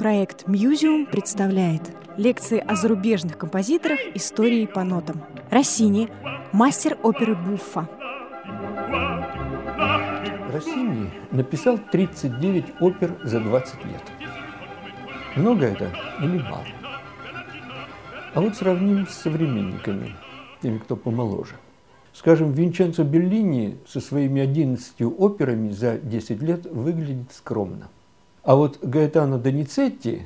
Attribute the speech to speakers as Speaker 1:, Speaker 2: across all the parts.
Speaker 1: Проект «Мьюзиум» представляет лекции о зарубежных композиторах истории по нотам. Россини – мастер оперы Буффа.
Speaker 2: Россини написал 39 опер за 20 лет. Много это или мало? А вот сравним с современниками, теми, кто помоложе. Скажем, Винченцо Беллини со своими 11 операми за 10 лет выглядит скромно. А вот Гаэтано Доницетти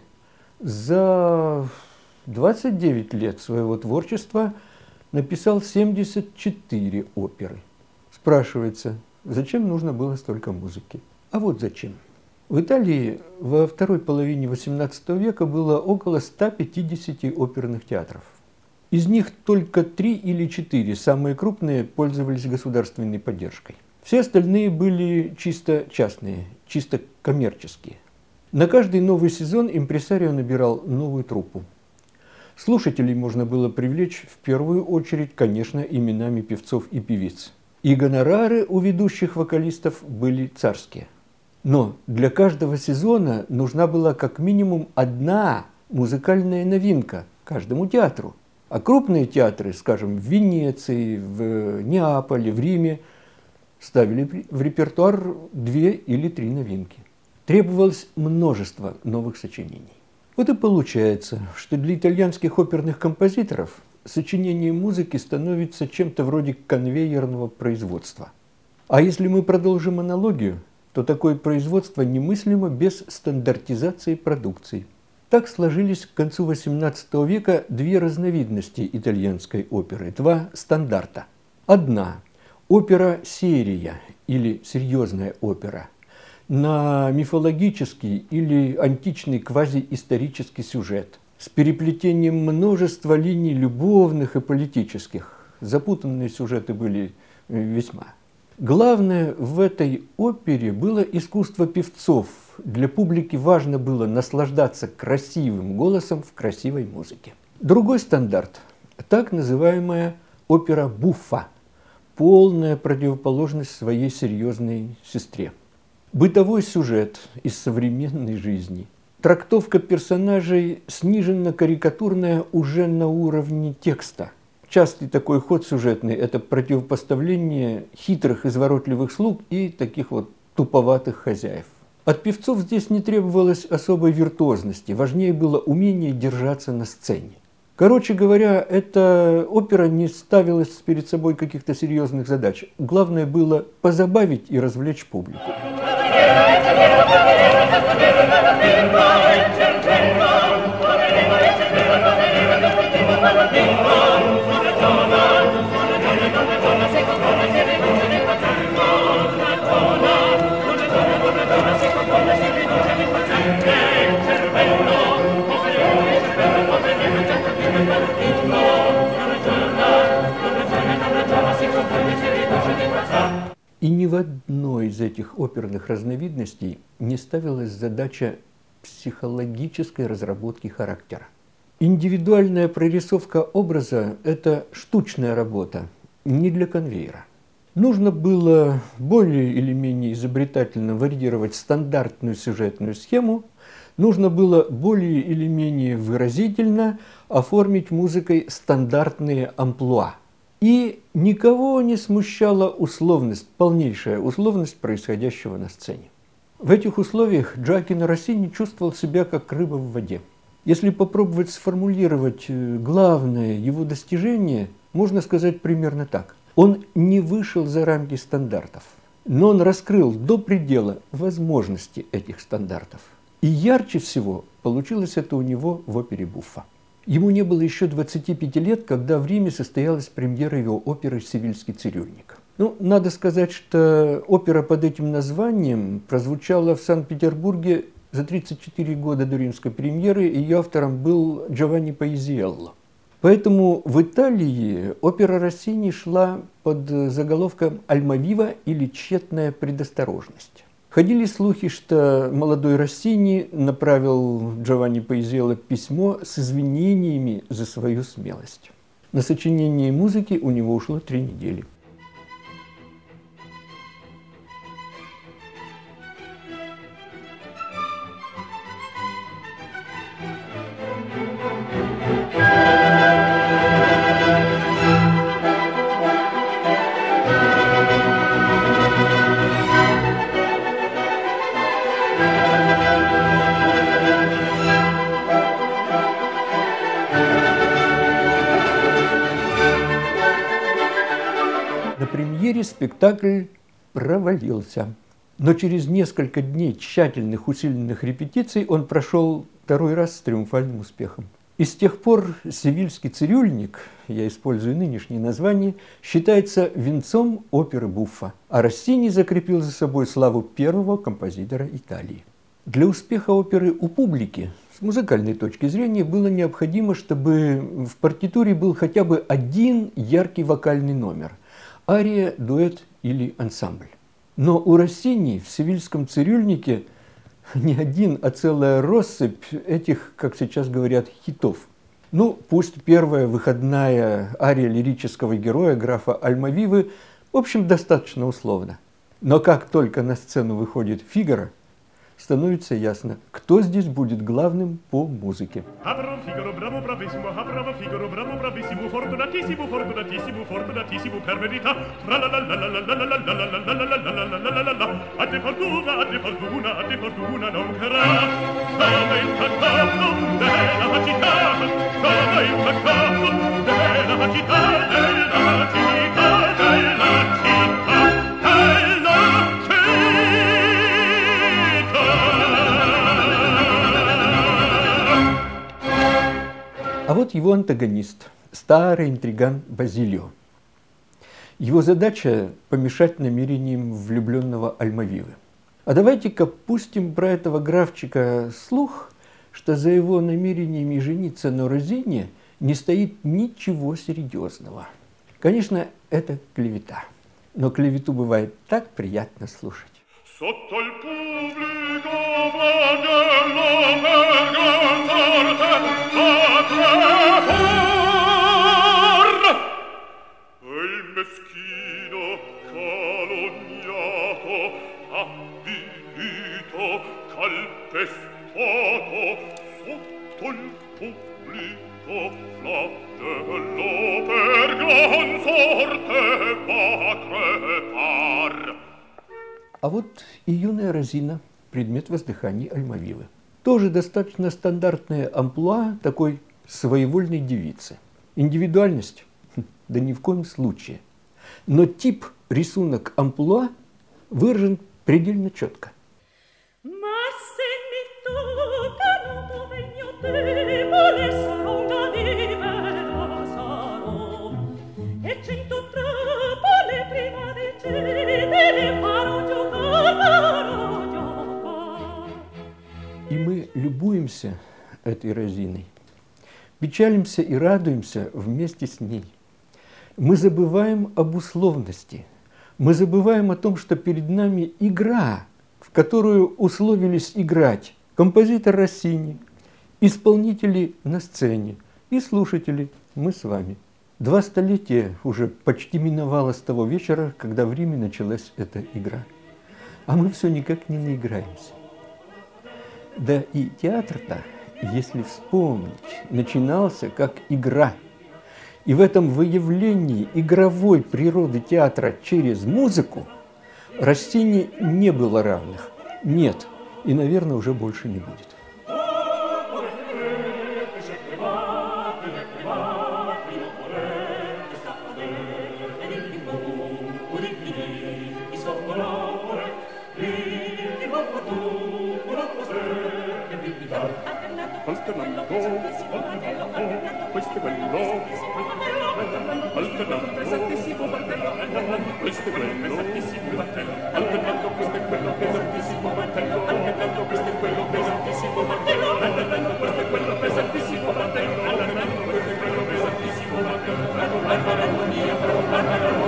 Speaker 2: за 29 лет своего творчества написал 74 оперы. Спрашивается, зачем нужно было столько музыки? А вот зачем. В Италии во второй половине XVIII века было около 150 оперных театров. Из них только три или четыре, самые крупные, пользовались государственной поддержкой. Все остальные были чисто частные, чисто коммерческие. На каждый новый сезон импресарио набирал новую труппу. Слушателей можно было привлечь в первую очередь, конечно, именами певцов и певиц. И гонорары у ведущих вокалистов были царские. Но для каждого сезона нужна была как минимум одна музыкальная новинка каждому театру – а крупные театры, скажем, в Венеции, в Неаполе, в Риме, ставили в репертуар две или три новинки. Требовалось множество новых сочинений. Вот и получается, что для итальянских оперных композиторов сочинение музыки становится чем-то вроде конвейерного производства. А если мы продолжим аналогию, то такое производство немыслимо без стандартизации продукции – так сложились к концу XVIII века две разновидности итальянской оперы, два стандарта. Одна – опера-серия или серьезная опера на мифологический или античный квазиисторический сюжет с переплетением множества линий любовных и политических. Запутанные сюжеты были э, весьма. Главное в этой опере было искусство певцов – для публики важно было наслаждаться красивым голосом в красивой музыке. Другой стандарт – так называемая опера буффа, полная противоположность своей серьезной сестре. Бытовой сюжет из современной жизни. Трактовка персонажей сниженно-карикатурная уже на уровне текста. Частый такой ход сюжетный – это противопоставление хитрых, изворотливых слуг и таких вот туповатых хозяев. От певцов здесь не требовалось особой виртуозности, важнее было умение держаться на сцене. Короче говоря, эта опера не ставилась перед собой каких-то серьезных задач. Главное было позабавить и развлечь публику. Этих оперных разновидностей не ставилась задача психологической разработки характера. Индивидуальная прорисовка образа – это штучная работа, не для конвейера. Нужно было более или менее изобретательно варьировать стандартную сюжетную схему, нужно было более или менее выразительно оформить музыкой стандартные амплуа – и никого не смущала условность, полнейшая условность происходящего на сцене. В этих условиях Джакино Россини чувствовал себя как рыба в воде. Если попробовать сформулировать э, главное его достижение, можно сказать примерно так. Он не вышел за рамки стандартов, но он раскрыл до предела возможности этих стандартов. И ярче всего получилось это у него в опере Буффа. Ему не было еще 25 лет, когда в Риме состоялась премьера его оперы «Сивильский цирюльник». Ну, надо сказать, что опера под этим названием прозвучала в Санкт-Петербурге за 34 года до римской премьеры, ее автором был Джованни Паизиелло. Поэтому в Италии опера Россини шла под заголовком «Альмавива» или «Тщетная предосторожность». Ходили слухи, что молодой Россини направил Джованни Паизелло письмо с извинениями за свою смелость. На сочинение музыки у него ушло три недели. Эфире спектакль провалился. Но через несколько дней тщательных усиленных репетиций он прошел второй раз с триумфальным успехом. И с тех пор «Севильский цирюльник», я использую нынешнее название, считается венцом оперы Буффа, а Россини закрепил за собой славу первого композитора Италии. Для успеха оперы у публики с музыкальной точки зрения было необходимо, чтобы в партитуре был хотя бы один яркий вокальный номер – ария, дуэт или ансамбль. Но у Россини в «Севильском цирюльнике» не один, а целая россыпь этих, как сейчас говорят, хитов. Ну, пусть первая выходная ария лирического героя графа Альмавивы, в общем, достаточно условно. Но как только на сцену выходит Фигара – становится ясно, кто здесь будет главным по музыке. А вот его антагонист, старый интриган Базилио. Его задача – помешать намерениям влюбленного Альмавивы. А давайте-ка пустим про этого графчика слух, что за его намерениями жениться на Розине не стоит ничего серьезного. Конечно, это клевета. Но клевету бывает так приятно слушать. А вот и юная Розина, предмет воздыханий Альмавивы. Тоже достаточно стандартная амплуа такой своевольной девицы. Индивидуальность? Хм, да ни в коем случае. Но тип рисунок амплуа выражен предельно четко.
Speaker 3: И
Speaker 2: любуемся этой Розиной, печалимся и радуемся вместе с ней. Мы забываем об условности, мы забываем о том, что перед нами игра, в которую условились играть композитор Россини, исполнители на сцене и слушатели, мы с вами. Два столетия уже почти миновало с того вечера, когда в Риме началась эта игра. А мы все никак не наиграемся. Да и театр-то, если вспомнить, начинался как игра. И в этом выявлении игровой природы театра через музыку Россине не было равных. Нет, и, наверное, уже больше не будет.
Speaker 3: Thank you. Alternando, alternando, alternando, questo e quello, alternando, pesantissimo martello, questo e quello, pesantissimo martello, alternando questo e pesantissimo martello, alternando questo e pesantissimo martello, alternando questo e pesantissimo martello, alternando questo e pesantissimo martello, alternando alternando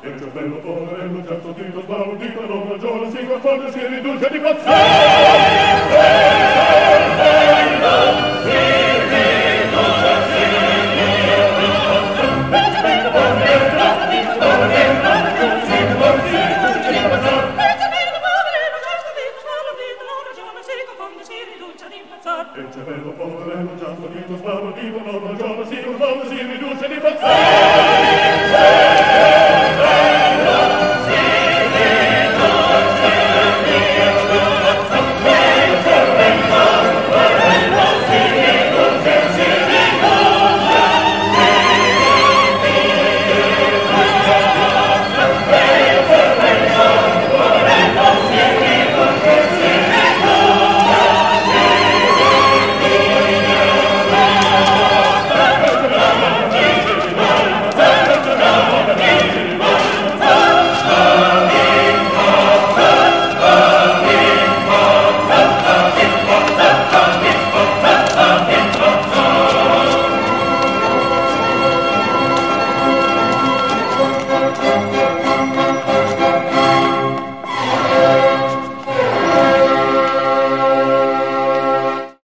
Speaker 3: E il cervello poverello, certo dito sbalordito, non ragiona, si confonde, si riduce di
Speaker 1: pazzesco!
Speaker 3: uscire riduce ad impazzar e c'è bello povero bello già finito sbarro vivo non ragiona si non si riduce ad
Speaker 1: impazzar